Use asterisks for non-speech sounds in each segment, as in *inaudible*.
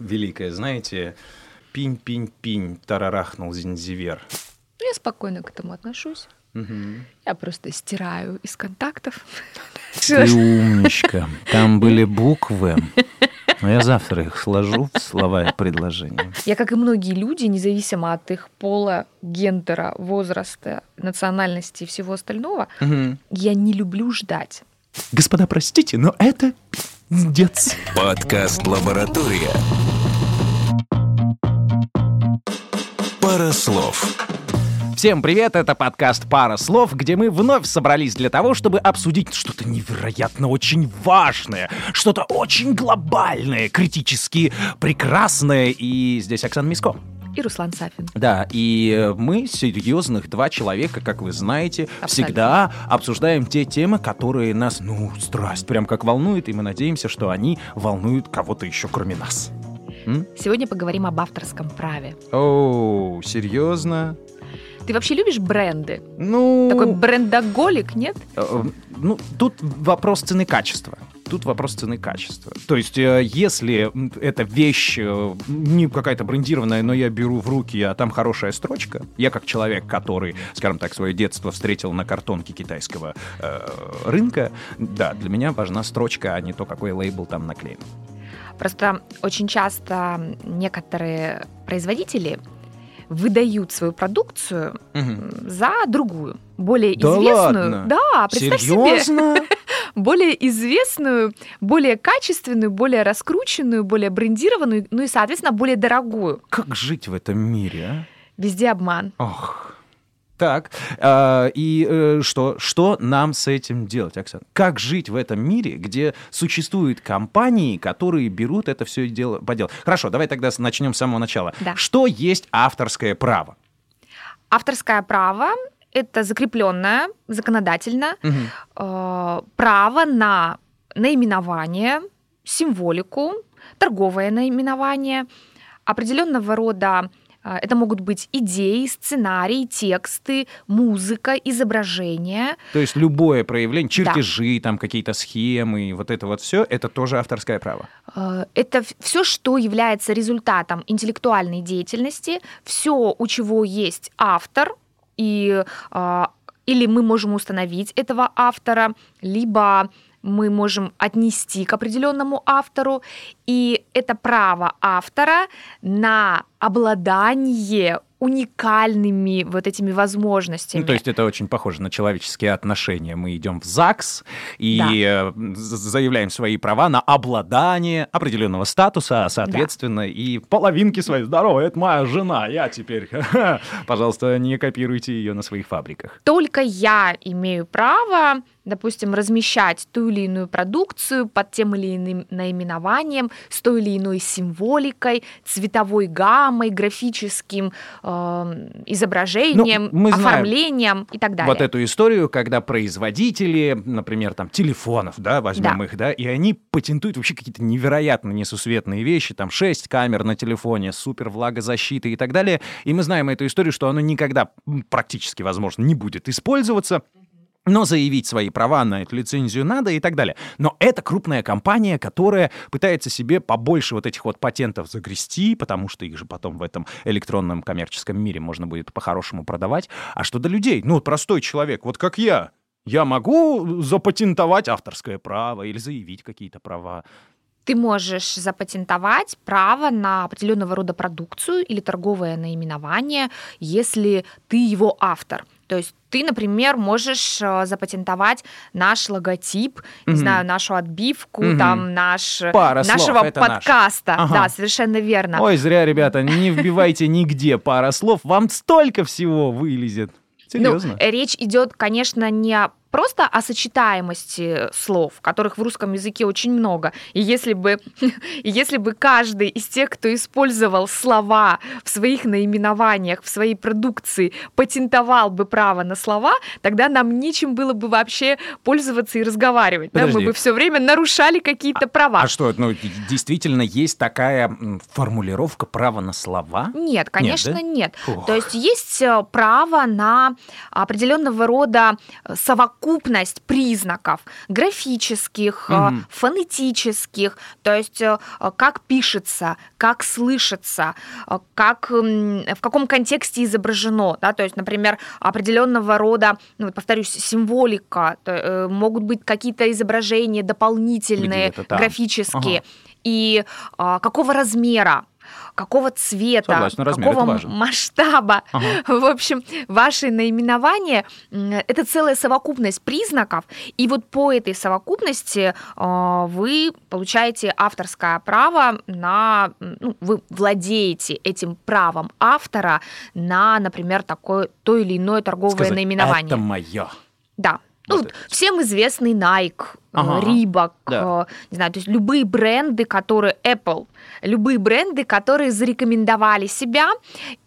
великое, знаете, пинь-пинь-пинь, тарарахнул Зинзивер. Я спокойно к этому отношусь. Угу. Я просто стираю из контактов. *laughs* Ты умничка. Там были буквы. Но я завтра их сложу в слова и предложения. Я, как и многие люди, независимо от их пола, гендера, возраста, национальности и всего остального, Мгм. я не люблю ждать. Господа, простите, но это пиздец. Подкаст «Лаборатория». Пара слов. Всем привет, это подкаст «Пара слов», где мы вновь собрались для того, чтобы обсудить что-то невероятно очень важное, что-то очень глобальное, критически прекрасное. И здесь Оксана Миско. И Руслан Сафин. Да, и э, мы, серьезных два человека, как вы знаете, Абсолютно. всегда обсуждаем те темы, которые нас, ну, страсть, прям как волнует, и мы надеемся, что они волнуют кого-то еще, кроме нас. Сегодня поговорим об авторском праве. Оу, серьезно? Ты вообще любишь бренды? Ну... Такой брендоголик, нет? Э, Ну, тут вопрос цены качества. Тут вопрос цены качества. То есть, э, если эта вещь э, не какая-то брендированная, но я беру в руки, а там хорошая строчка, я как человек, который, скажем так, свое детство встретил на картонке китайского э, рынка, да, для меня важна строчка, а не то, какой лейбл там наклеен. Просто очень часто некоторые производители выдают свою продукцию м, за другую, более Да известную. ладно? Да, представь себе, Серьезно? *laughs* более известную, более качественную, более раскрученную, более брендированную, ну и, соответственно, более дорогую. Как жить в этом мире, а? Везде обман. Ох. Так, а, и э, что, что нам с этим делать, Оксана? Как жить в этом мире, где существуют компании, которые берут это все дело по делу? Хорошо, давай тогда начнем с самого начала. Да. Что есть авторское право? Авторское право – это закрепленное законодательно э, право на наименование, символику, торговое наименование, определенного рода э, это могут быть идеи, сценарии, тексты, музыка, изображения. То есть любое проявление, чертежи, там какие-то схемы, вот это вот все, это тоже авторское право. Э, Это все, что является результатом интеллектуальной деятельности, все, у чего есть автор, и э, или мы можем установить этого автора, либо мы можем отнести к определенному автору, и это право автора на обладание уникальными вот этими возможностями. Ну, то есть это очень похоже на человеческие отношения. Мы идем в ЗАГС и э, з- заявляем свои права на обладание определенного статуса, а, соответственно, и половинки своей. Здорово, это моя жена, я теперь. *laughs* Пожалуйста, не копируйте ее на своих фабриках. только я имею право, допустим, размещать ту или иную продукцию под тем или иным наименованием, с той или иной символикой, цветовой гаммой, графическим эм, изображением, Ну, мы оформлением и так далее. Вот эту историю, когда производители, например, там, телефонов, да, возьмем Да. их, да, и они патентуют вообще какие-то невероятно несусветные вещи, там, 6 камер на телефоне, супер влагозащиты и так далее, и мы знаем эту историю, что оно никогда практически, возможно, не будет использоваться, но заявить свои права на эту лицензию надо и так далее. Но это крупная компания, которая пытается себе побольше вот этих вот патентов загрести, потому что их же потом в этом электронном коммерческом мире можно будет по-хорошему продавать. А что до людей? Ну, простой человек, вот как я. Я могу запатентовать авторское право или заявить какие-то права. Ты можешь запатентовать право на определенного рода продукцию или торговое наименование, если ты его автор. То есть ты, например, можешь э, запатентовать наш логотип, не Мгм. знаю, нашу отбивку, Мгм. там наш Пара слов, нашего наш. подкаста. Ага. Да, совершенно верно. Ой, зря, ребята, не вбивайте нигде пара слов, вам столько всего вылезет. Серьезно. Ну, э, речь идет, конечно, не о- просто о сочетаемости слов, которых в русском языке очень много. И если бы, *laughs* и если бы каждый из тех, кто использовал слова в своих наименованиях, в своей продукции, патентовал бы право на слова, тогда нам нечем было бы вообще пользоваться и разговаривать. да? Мы бы все время нарушали какие-то права. А что, ну, действительно есть такая формулировка права на слова? Нет, конечно, да? нет. То есть есть э, право на определенного рода э, совокупность совокупность признаков графических, Мгм. фонетических, то есть э, как пишется, как слышится, э, как в каком контексте изображено, да, то есть, например, определенного рода, ну, повторюсь, символика, могут быть какие-то изображения дополнительные, графические, и а, какого размера, какого цвета, Согласен, размер какого масштаба. Ага. *laughs* В общем, ваше наименование м, это целая совокупность признаков, и вот по этой совокупности а, вы получаете авторское право на, ну, вы владеете этим правом автора на, например, такое то или иное торговое Сказать, наименование. Это мое. Да. Ну, Вот всем известный Nike, Ага. Рибок, Да. не знаю, то есть любые бренды, которые Apple, любые бренды, которые зарекомендовали себя,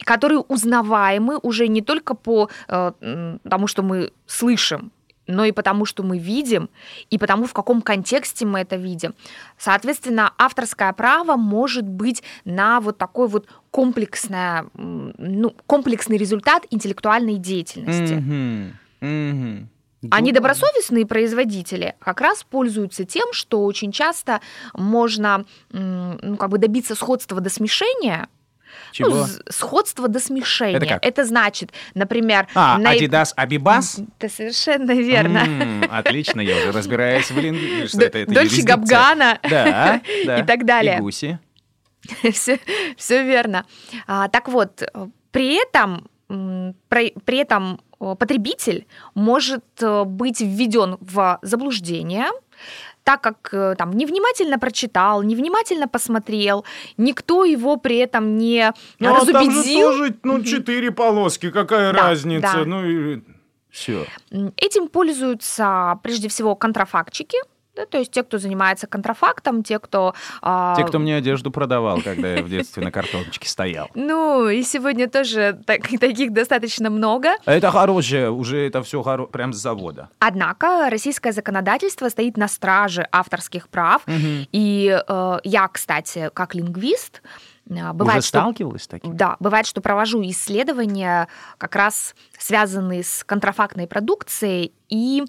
которые узнаваемы уже не только по э, тому, что мы слышим, но и потому, что мы видим, и потому, в каком контексте мы это видим. Соответственно, авторское право может быть на вот такой вот комплексное, ну, комплексный результат интеллектуальной деятельности. Мгм. Мгм. А Ну, недобросовестные производители как раз пользуются тем, что очень часто можно ну, как бы добиться сходства до смешения. Чего? Ну, сходство до смешения. Это как? значит, например... А, на- Adidas Abibas? Это совершенно верно. М, Отлично, я уже разбираюсь в *laughs* лингвистике. Что это? это Дольче. Габгана Да, *laughs* да. и так далее. И гуси. *laughs* все, все верно. А, так вот, э, при этом, при, при этом потребитель может э, быть введен в заблуждение, так как э, там невнимательно прочитал, невнимательно посмотрел, никто его при этом не Ну, а там же разубедил. тоже, ну, четыре полоски, какая Да, разница? да. Ну, и все. Этим пользуются прежде всего контрафактчики, да, то есть те, кто занимается контрафактом, те, кто... а, Те, кто мне одежду продавал, когда я в детстве на картоночке стоял. Ну, и сегодня тоже так- *laughs* таких достаточно много. Это хорошее, уже это все прям с завода. Однако российское законодательство стоит на страже авторских прав. И э, я, кстати, как лингвист, э, бывает, Уже что сталкивалась с таким? да, бывает, что провожу исследования, как раз связанные с контрафактной продукцией и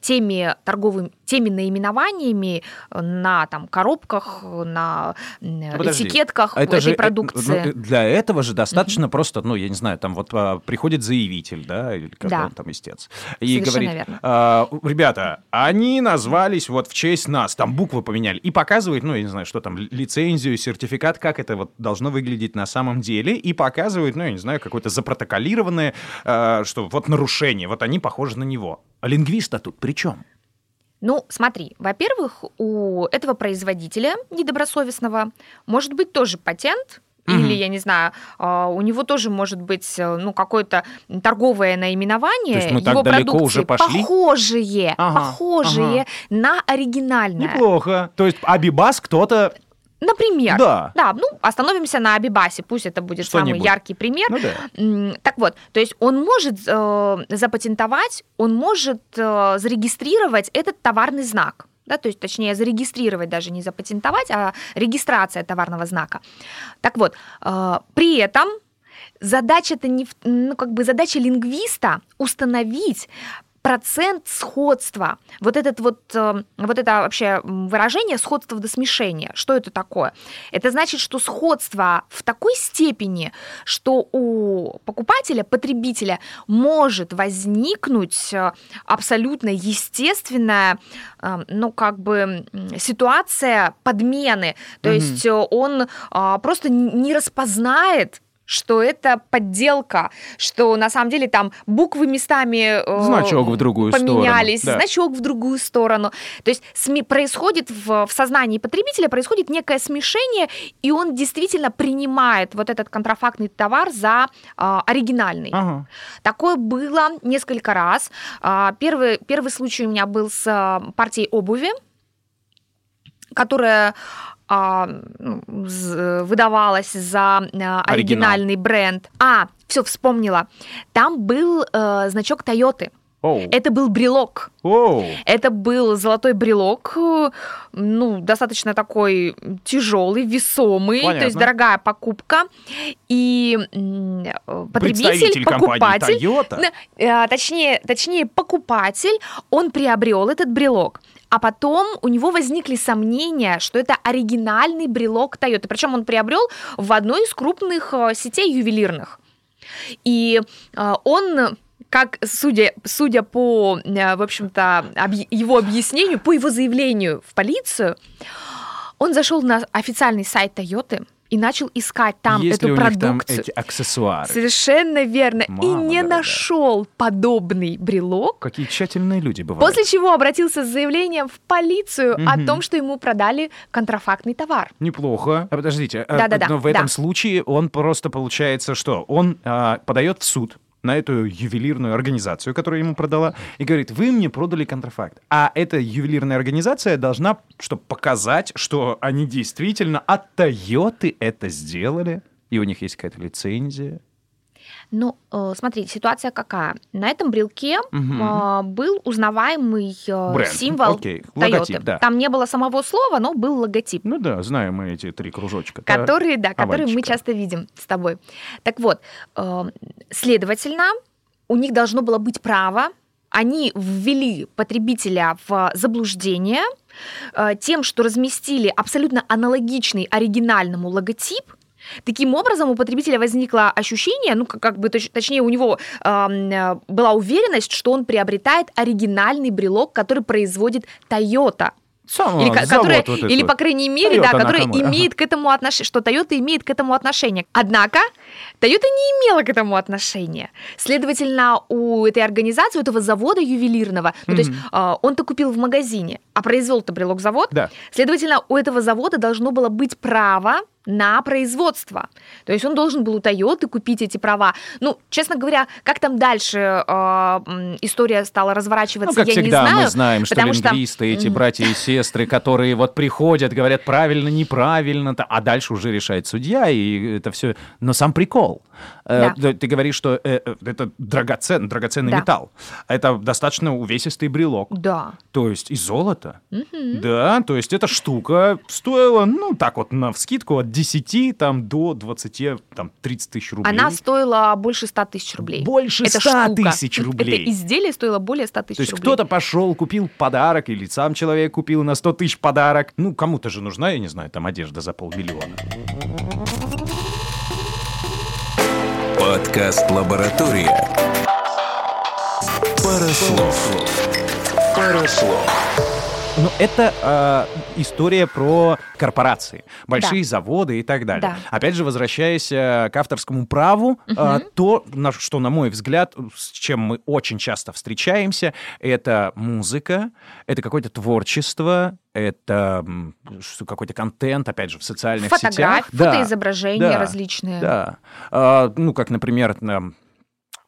теми торговыми, теми наименованиями на там, коробках, на Ну, подожди. этикетках А это этой же, э, продукции. ну, э, для этого же достаточно просто, ну, я не знаю, там вот а, приходит заявитель, да, или как Да. он там истец, и Совершенно говорит, верно. «А, ребята, они назвались вот в честь нас, там буквы поменяли, и показывает, ну, я не знаю, что там, ли- лицензию, сертификат, как это вот должно выглядеть на самом деле, и показывает, ну, я не знаю, какое-то запротоколированное, а, что вот нарушение, вот они похожи на него. А лингвиста тут при чем? Ну, смотри, во-первых, у этого производителя недобросовестного может быть тоже патент, Мгм. или, я не знаю, а, у него тоже может быть э, ну, какое-то торговое наименование То есть мы так его далеко уже пошли? похожие, Ага, похожие ага. на оригинальное. Неплохо. То есть Абибас кто-то... Например, Да. ну, остановимся на Абибасе, пусть это будет самый яркий пример. Ну да. Так вот, то есть он может э, запатентовать, он может э, зарегистрировать этот товарный знак. Да, то есть, точнее, зарегистрировать даже не запатентовать, а регистрация товарного знака. Так вот, э, при этом задача-то не, ну, как бы задача лингвиста установить процент сходства. Вот, этот вот, э, вот это вообще выражение сходство до смешения. Что это такое? Это значит, что сходство в такой степени, что у покупателя, потребителя может возникнуть э, абсолютно естественная, э, ну, как бы ситуация подмены. То Мгм. есть он а, просто не распознает что это подделка, что на самом деле там буквы местами э, Значок в другую сторону, поменялись, да. значок в другую сторону. То есть сме- происходит в, в сознании потребителя происходит некое смешение, и он действительно принимает вот этот контрафактный товар за а, оригинальный. Ага. Такое было несколько раз. А, Первый, первый случай у меня был с а, партией обуви, которая выдавалась за а, оригинальный бренд. А, все, вспомнила. Там был э, значок Тойоты. Оу. Это был брелок. Оу. Это был золотой брелок, э, ну, достаточно такой тяжелый, весомый, то есть Понятно. дорогая покупка. И э, потребитель, покупатель, Toyota. э, точнее, точнее, покупатель, он приобрел этот брелок. А потом у него возникли сомнения, что это оригинальный брелок Toyota. Причем он приобрел в одной из крупных э, сетей ювелирных. И э, он, как судя, судя по, э, в общем-то, его объяснению, по его заявлению в полицию, он зашел на официальный сайт Toyota и начал искать там Есть эту ли у них там продукцию. эти аксессуары? Совершенно верно. и Мама не дорогая. нашел подобный брелок. Какие тщательные люди бывают. После чего обратился с заявлением в полицию о Мгм. том, что ему продали контрафактный товар. Неплохо. А, подождите, а, Да-да-да, но в этом да. случае он просто получается что? Он а, подает в суд на эту ювелирную организацию, которая ему продала, и говорит, вы мне продали контрафакт. А эта ювелирная организация должна, чтобы показать, что они действительно от Тойоты это сделали, и у них есть какая-то лицензия. Ну, э, смотри, ситуация какая? На этом брелке э, был узнаваемый э, Бренд. символ Окей, Toyota. логотип, да. Там не было самого слова, но был логотип. Ну да, знаем мы эти три кружочка. Которые, да, которые мы часто видим с тобой. Так вот, э, следовательно, у них должно было быть право, они ввели потребителя в заблуждение тем, что разместили абсолютно аналогичный оригинальному логотип. Таким образом, у потребителя возникло ощущение, ну, как, как бы, точ- точнее, у него э, была уверенность, что он приобретает оригинальный брелок, который производит Toyota. Сам, Или, завод которая- вот или по крайней мере, Toyota да, ага. имеет к этому отношение, что Toyota имеет к этому отношение. Однако Toyota не имела к этому отношения. Следовательно, у этой организации, у этого завода ювелирного, ну, то есть а, он-то купил в магазине, а произвел-то брелок завод, Да. следовательно, у этого завода должно было быть право на производство. То есть он должен был у Toyota купить эти права. Ну, честно говоря, как там дальше э, история стала разворачиваться, Ну, как я всегда, не знаю. мы знаем, что потому что- лингвисты, эти братья и сестры, которые вот приходят, говорят правильно, неправильно, а дальше уже решает судья, и это все. Но сам прикол. Э, Да. Ты говоришь, что э, э, это драгоцен, драгоценный Да. металл. Это достаточно увесистый брелок. Да. То есть и золото. Мгм. Да, то есть эта штука стоила, ну, так вот, на вскидку от 10 там, до 20, там, 30 тысяч рублей. Она стоила больше 100 тысяч рублей. Больше Эта 100 штука. тысяч рублей. Это изделие стоило более 100 тысяч То есть кто-то пошел, купил подарок, или сам человек купил на 100 тысяч подарок. Ну, кому-то же нужна, я не знаю, там одежда за полмиллиона. Подкаст «Лаборатория». Парослов. Парослов. Ну, это э, история про корпорации, большие заводы и так далее. Да. Опять же, возвращаясь э, к авторскому праву, э, то, на, что, на мой взгляд, с чем мы очень часто встречаемся, это музыка, это какое-то творчество, это какой-то контент, опять же, в социальных сетях. Фотографии, Да, фотоизображения да, различные. Да. А, ну, как, например, нам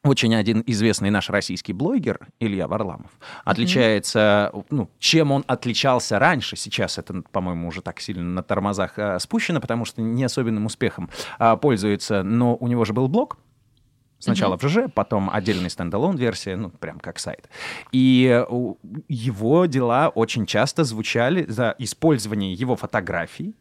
очень один известный наш российский блогер Илья Варламов отличается, ну, чем он отличался раньше, сейчас это, по-моему, уже так сильно на тормозах а, спущено, потому что не особенным успехом а, пользуется, но у него же был блог, Сначала в ЖЖ, потом отдельный стендалон версия, ну, прям как сайт. И э, его дела очень часто звучали за использование его фотографий,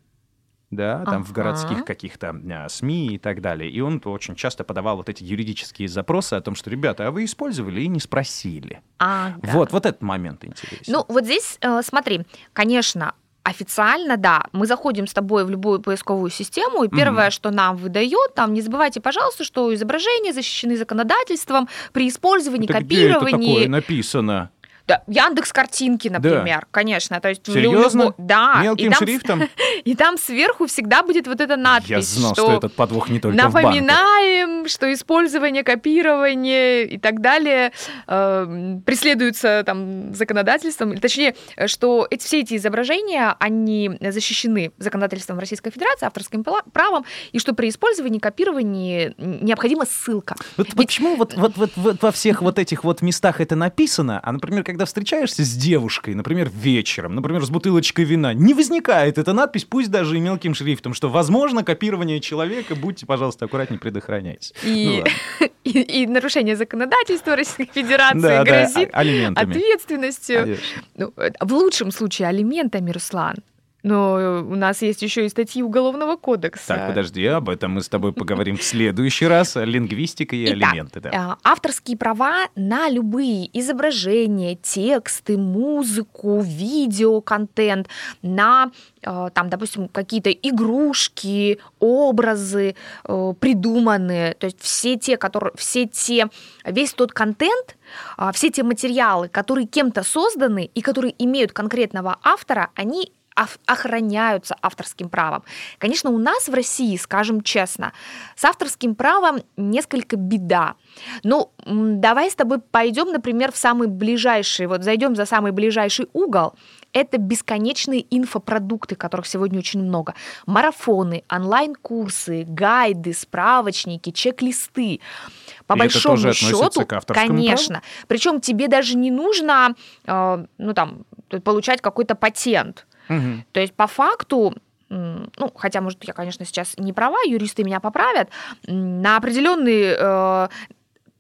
да, там в Ага. городских каких-то а, СМИ и так далее. И он очень часто подавал вот эти юридические запросы о том, что, ребята, а вы использовали и не спросили. Ага. Вот, вот этот момент интересен. Ну, вот здесь, э, смотри, конечно, официально, да, мы заходим с тобой в любую поисковую систему, и первое, что нам выдает, там, не забывайте, пожалуйста, что изображения защищены законодательством при использовании, Это где это такое копировании. написано? Да, Яндекс картинки, например, конечно. То есть в Серьезно? любо- Да. Мелким и там, шрифтом? *laughs* И там сверху всегда будет вот эта надпись, Я знал, что, что этот подвох не только в. Напоминаем, что использование, копирование и так далее э, преследуются там законодательством, точнее, что эти, все эти изображения, они защищены законодательством Российской Федерации, авторским правом, и что при использовании, копировании необходима ссылка. Вот Ведь- почему вот, вот, вот, вот во всех вот этих вот местах это написано, а, например, когда когда встречаешься с девушкой, например, вечером, например, с бутылочкой вина, не возникает эта надпись, пусть даже и мелким шрифтом, что возможно копирование человека, будьте, пожалуйста, аккуратнее предохраняйтесь. И, Ну *laughs* и, и нарушение законодательства Российской Федерации Да, да, грозит а- алиментами. ответственностью. Конечно. Ну, э, в лучшем случае алиментами, Руслан. Но у нас есть еще и статьи Уголовного кодекса. Так, подожди, об этом мы с тобой поговорим в следующий раз. Лингвистика и Итак, алименты. да. э, авторские права на любые изображения, тексты, музыку, видео, контент, на, э, там, допустим, какие-то игрушки, образы э, придуманные, то есть все те, которые, все те, весь тот контент, все те материалы, которые кем-то созданы и которые имеют конкретного автора, они охраняются авторским правом. Конечно, у нас в России, скажем честно, с авторским правом несколько беда. Ну, давай с тобой пойдем, например, в самый ближайший, вот зайдем за самый ближайший угол. Это бесконечные инфопродукты, которых сегодня очень много. Марафоны, онлайн-курсы, гайды, справочники, чек-листы. По И это большому тоже относится счету, к праву? конечно. Причем тебе даже не нужно, э, ну там, получать какой-то патент. Мгм. То есть по факту, ну, хотя, может, я, конечно, сейчас не права, юристы меня поправят, на определенный э,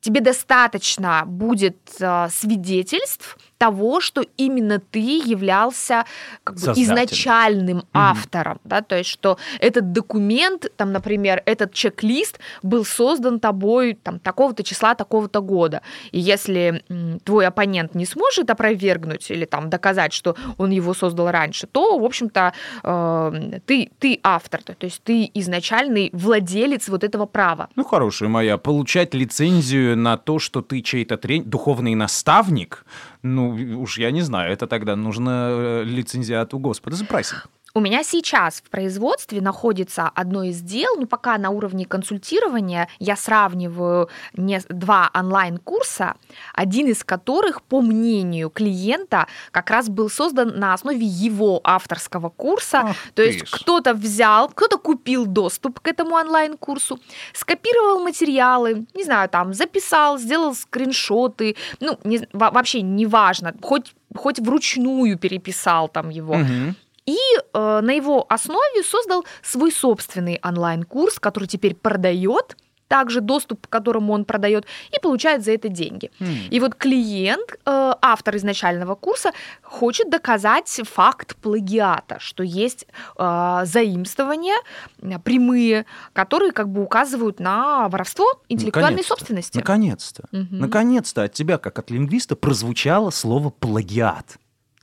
тебе достаточно будет э, свидетельств того, что именно ты являлся как бы, изначальным автором, да, то есть что этот документ, там, например, этот чек-лист был создан тобой там такого-то числа, такого-то года, и если м, твой оппонент не сможет опровергнуть или там доказать, что он его создал раньше, то, в общем-то, э, ты, ты автор, то, есть ты изначальный владелец вот этого права. Ну, хорошая моя, получать лицензию на то, что ты чей-то трень... духовный наставник, ну, уж я не знаю, это тогда нужно э, лицензиат у Господа запросить. У меня сейчас в производстве находится одно из дел, ну пока на уровне консультирования я сравниваю не два онлайн-курса, один из которых, по мнению клиента, как раз был создан на основе его авторского курса. Ах То есть кто-то взял, кто-то купил доступ к этому онлайн-курсу, скопировал материалы, не знаю, там записал, сделал скриншоты, ну не- во- вообще неважно, хоть хоть вручную переписал там его, Мгм. И э, на его основе создал свой собственный онлайн-курс, который теперь продает, также доступ к которому он продает, и получает за это деньги. М. И вот клиент, э, автор изначального курса, хочет доказать факт плагиата, что есть э, заимствования э, прямые, которые как бы указывают на воровство интеллектуальной Наконец-то. собственности. Наконец-то. Мгм. Наконец-то от тебя, как от лингвиста, прозвучало слово «плагиат».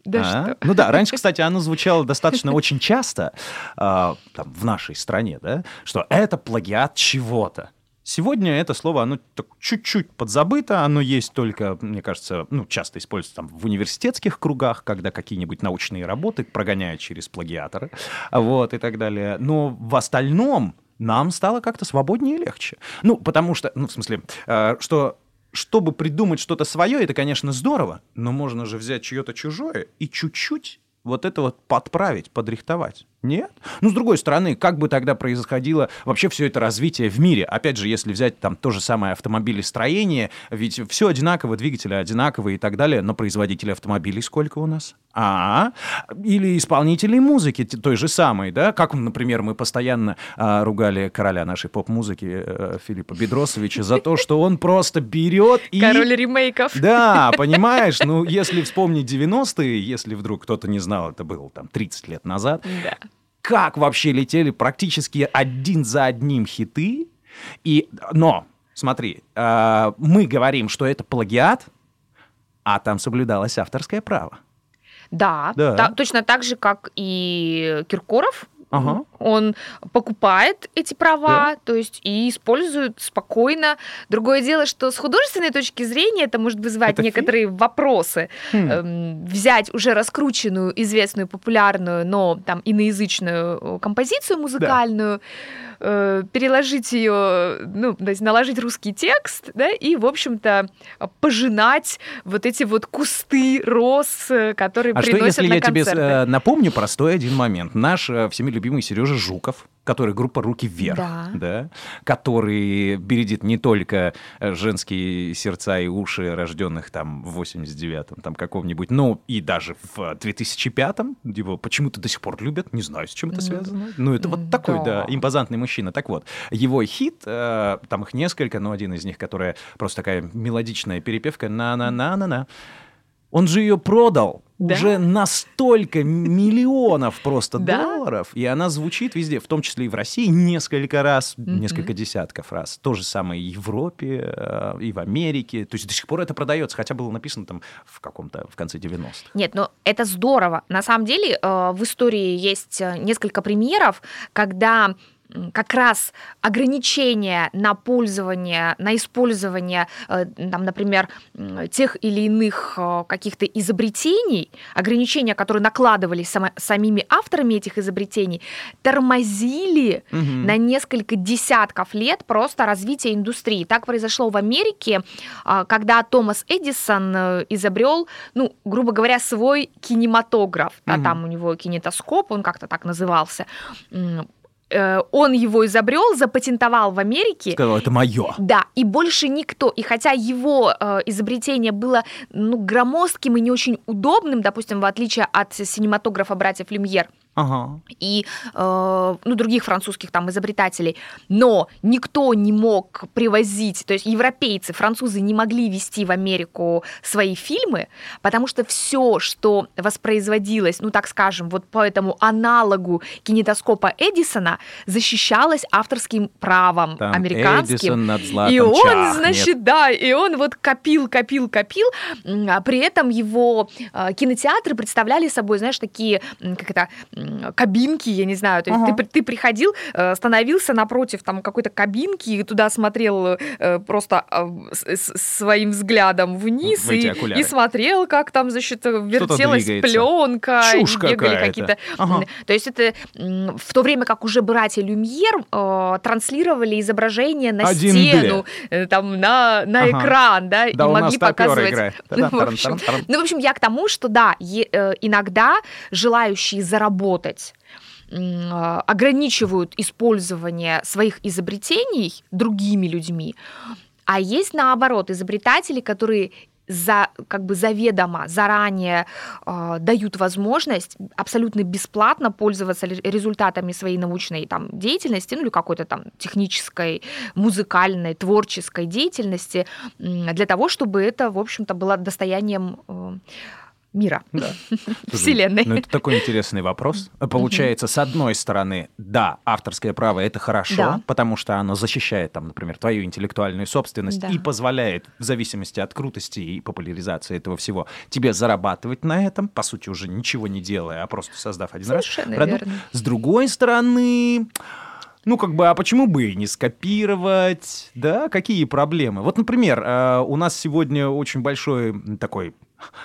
Да А? что? Ну да, раньше, кстати, оно звучало достаточно очень часто а, там, в нашей стране, да, что это плагиат чего-то. Сегодня это слово, оно чуть-чуть подзабыто, оно есть только, мне кажется, ну, часто используется там в университетских кругах, когда какие-нибудь научные работы прогоняют через плагиаторы, вот, и так далее. Но в остальном нам стало как-то свободнее и легче. Ну, потому что, ну, в смысле, э, что чтобы придумать что-то свое, это, конечно, здорово, но можно же взять чье-то чужое и чуть-чуть вот это вот подправить, подрихтовать. Нет? Ну, с другой стороны, как бы тогда происходило вообще все это развитие в мире? Опять же, если взять там то же самое автомобилестроение, ведь все одинаково, двигатели одинаковые и так далее, но производителей автомобилей сколько у нас? А, или исполнителей музыки той же самой, да? Как, например, мы постоянно а, ругали короля нашей поп-музыки э, Филиппа Бедросовича за то, что он просто берет и... Король ремейков. Да, понимаешь, ну, если вспомнить 90-е, если вдруг кто-то не знал, это было там 30 лет назад, Да. Как вообще летели практически один за одним хиты. И, но, смотри, э, мы говорим, что это плагиат, а там соблюдалось авторское право. Да, Да. та- точно так же, как и Киркоров. Ага. Он покупает эти права, то есть и использует спокойно. Другое дело, что с художественной точки зрения это может вызывать Это некоторые вопросы. Хм. Эм, взять уже раскрученную, известную, популярную, но там иноязычную э, композицию музыкальную, э, переложить ее, ну, то есть наложить русский текст, да, и, в общем-то, пожинать вот эти вот кусты роз, э, которые А что, приносят если на я тебе концерты. э, напомню простой один момент? Наш всеми любимый Сережа Жуков, который группа «Руки вверх», Да. да, который бередит не только э, женские сердца и уши, рожденных там в 89-м, там каком-нибудь, но и даже в 2005-м, его почему-то до сих пор любят, не знаю, с чем это Ну, связано. Ну, это вот такой, да, да. импозантный мужчина. Так вот, его хит, э, там их несколько, но один из них, которая просто такая мелодичная перепевка «на-на-на-на-на», он же ее продал Да? уже на столько миллионов просто Да? долларов, и она звучит везде, в том числе и в России, несколько раз, несколько десятков раз. То же самое и в Европе, э, и в Америке. То есть до сих пор это продается, хотя было написано там в каком-то, в конце 90-х. Нет, ну это здорово. На самом деле э, в истории есть э, несколько примеров, когда как раз ограничения на пользование, на использование, э, там, например, тех или иных э, каких-то изобретений, ограничения, которые накладывались само- самими авторами этих изобретений, тормозили Мгм. на несколько десятков лет просто развитие индустрии. Так произошло в Америке, а, когда Томас Эдисон э, изобрел, ну, грубо говоря, свой кинематограф. Да, Мгм. там у него кинетоскоп, он как-то так назывался. Э, Он его изобрел, запатентовал в Америке. Сказал, это мое. Да, и больше никто. И хотя его э, изобретение было ну, громоздким и не очень удобным, допустим, в отличие от синематографа братьев Люмьер, Ага. и э, ну, других французских там изобретателей, но никто не мог привозить, то есть европейцы, французы не могли вести в Америку свои фильмы, потому что все, что воспроизводилось, ну так скажем, вот по этому аналогу кинетоскопа Эдисона, защищалось авторским правом Там американским. Эдисон над златом И он, чахнет. значит, да, и он вот копил, копил, копил, а при этом его э, кинотеатры представляли собой, знаешь, такие, как это, кабинки, я не знаю, то есть Ага. ты, ты приходил, э, становился напротив там какой-то кабинки и туда смотрел э, просто э, с- своим взглядом вниз и, и смотрел, как там, значит, вертелась двигается. пленка, Чушь бегали какие-то Ага. То есть это в то время как уже братья Люмьер э, транслировали изображение на Один стену, э, там на, на Ага. экран, да, Да, и могли показывать. *laughs* Ну, в общем, Та-дам-тарам-тарам-тарам. ну, в общем, я к тому, что да, э, иногда желающие заработать м, э, ограничивают использование своих изобретений другими людьми, а есть наоборот изобретатели, которые за, как бы заведомо, заранее э, дают возможность абсолютно бесплатно пользоваться ре- результатами своей научной там, деятельности, ну или какой-то там технической, музыкальной, творческой деятельности, для того, чтобы это, в общем-то, было достоянием э, мира, Да. *laughs* Вселенной. Ну, это такой интересный вопрос. Получается, с одной стороны, да, авторское право это хорошо, Да. потому что оно защищает, там, например, твою интеллектуальную собственность Да. и позволяет, в зависимости от крутости и популяризации этого всего, тебе зарабатывать на этом, по сути, уже ничего не делая, а просто создав один раз Совершенно продукт. верно. С другой стороны, ну, как бы, а почему бы и не скопировать, да? Какие проблемы? Вот, например, э, у нас сегодня очень большой такой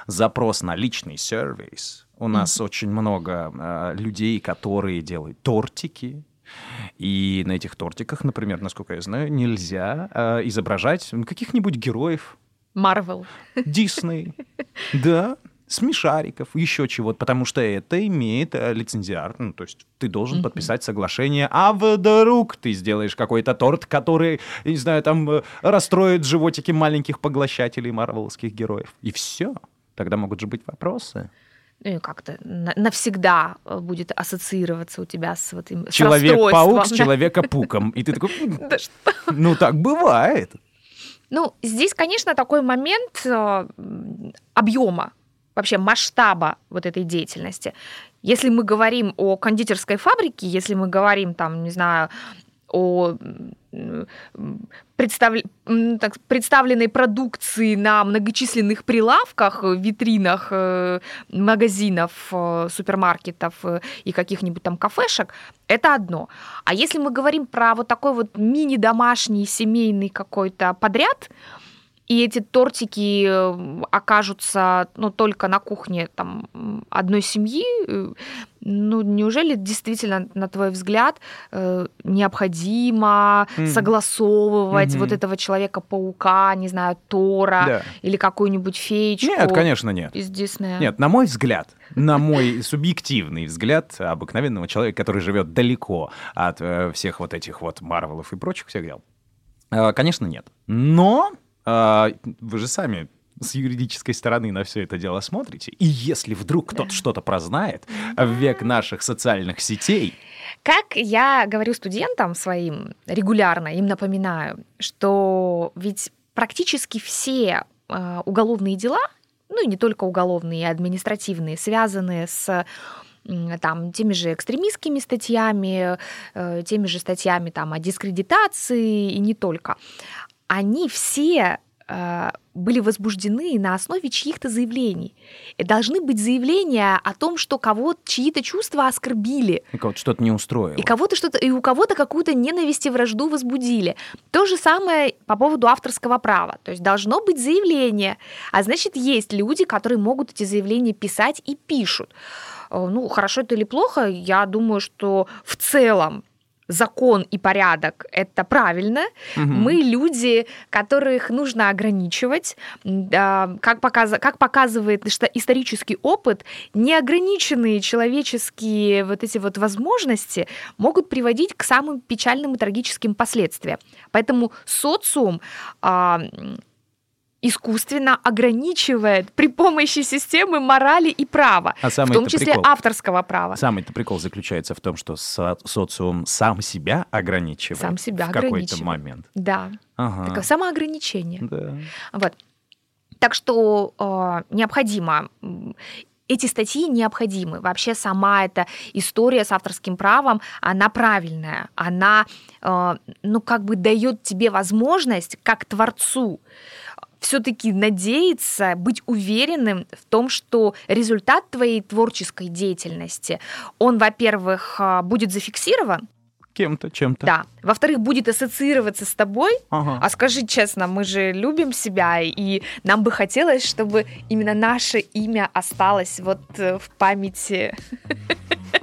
запрос на личный сервис. У нас очень много э, людей, которые делают тортики. И на этих тортиках, например, насколько я знаю, нельзя э, изображать каких-нибудь героев Марвел. Дисней, *laughs* да, смешариков, еще чего-то, потому что это имеет э, лицензиар, ну, то есть ты должен подписать соглашение, а вдруг ты сделаешь какой-то торт, который, не знаю, там э, расстроит животики маленьких поглощателей марвеловских героев, и все. Тогда могут же быть вопросы. Ну, как-то на- навсегда э, будет ассоциироваться у тебя с вот этим с Человек-паук с да. человека-пуком. И ты такой, «М, Да что? ну так бывает. Ну, здесь, конечно, такой момент объема, вообще масштаба вот этой деятельности. Если мы говорим о кондитерской фабрике, если мы говорим, там, не знаю, о представ- так, представленной продукции на многочисленных прилавках, э, витринах э, магазинов, э, супермаркетов и каких-нибудь там кафешек, это одно. А если мы говорим про вот такой вот мини-домашний семейный какой-то подряд, и эти тортики э, окажутся ну, только на кухне там, одной семьи, э, ну, неужели действительно, на твой взгляд, э, необходимо mm. согласовывать mm-hmm. вот этого человека-паука, не знаю, Тора да. или какую-нибудь феечку? Нет, конечно, нет. Из Диснея. Нет, на мой взгляд, на мой субъективный взгляд обыкновенного человека, который живет далеко от всех вот этих вот Марвелов и прочих всех дел, конечно, нет. Но вы же сами с юридической стороны на все это дело смотрите. И если вдруг кто-то что-то прознает в век наших социальных сетей... Как я говорю студентам своим регулярно, им напоминаю, что ведь практически все э, уголовные дела, ну и не только уголовные, и административные, связанные с там, теми же экстремистскими статьями, э, теми же статьями там, о дискредитации и не только, они все э, были возбуждены на основе чьих-то заявлений. И должны быть заявления о том, что кого чьи-то чувства оскорбили. И кого-то что-то не устроило. И, кого-то что-то, и у кого-то какую-то ненависть и вражду возбудили. То же самое по поводу авторского права. То есть должно быть заявление. А значит, есть люди, которые могут эти заявления писать и пишут. Э, ну, хорошо это или плохо, я думаю, что в целом закон и порядок — это правильно. Угу. Мы люди, которых нужно ограничивать. Как, показ... как показывает исторический опыт, неограниченные человеческие вот эти вот возможности могут приводить к самым печальным и трагическим последствиям. Поэтому социум искусственно ограничивает при помощи системы морали и права, а в том числе прикол. авторского права. Самый-то прикол заключается в том, что со- социум сам себя ограничивает сам себя в какой-то момент. Да. Ага. Такое самоограничение. Да. Вот. Так что э, необходимо эти статьи необходимы. Вообще сама эта история с авторским правом, она правильная. Она, э, ну, как бы дает тебе возможность, как творцу, все-таки надеяться, быть уверенным в том, что результат твоей творческой деятельности, он, во-первых, а, будет зафиксирован, кем-то, чем-то. Да. Во-вторых, будет ассоциироваться с тобой. Ага. А скажи честно, мы же любим себя, и нам бы хотелось, чтобы именно наше имя осталось вот э, в памяти *laughs*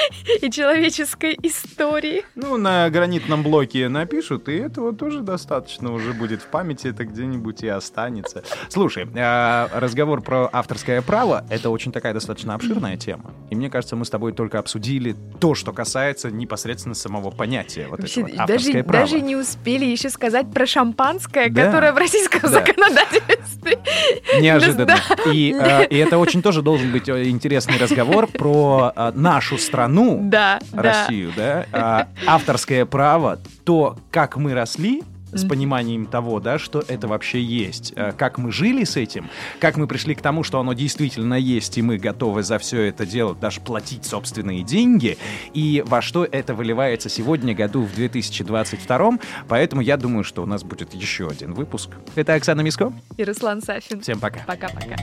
*laughs* и человеческой истории. Ну, на гранитном блоке напишут, и этого тоже достаточно уже будет в памяти, это где-нибудь и останется. Слушай, а, разговор про авторское право — это очень такая достаточно обширная тема. И мне кажется, мы с тобой только обсудили то, что касается непосредственно самого понятия вот Вообще, этого даже, право. даже не успели еще сказать про шампанское, да. которое в российском да. законодательстве. *laughs* Неожиданно. *laughs* Да. И, а, и это очень тоже должен быть э, интересный разговор про а, нашу страну страну, да, Россию, да, да а, авторское право, то, как мы росли, с пониманием того, да, что это вообще есть, а, как мы жили с этим, как мы пришли к тому, что оно действительно есть, и мы готовы за все это делать, даже платить собственные деньги, и во что это выливается сегодня, году в 2022. Поэтому я думаю, что у нас будет еще один выпуск. Это Оксана Миско и Руслан Сафин. Всем пока. Пока-пока.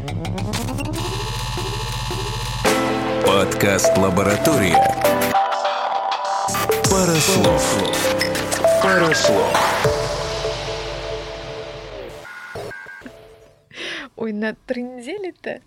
Подкаст «Лаборатория». Парослов. Парослов. Ой, на трындели-то.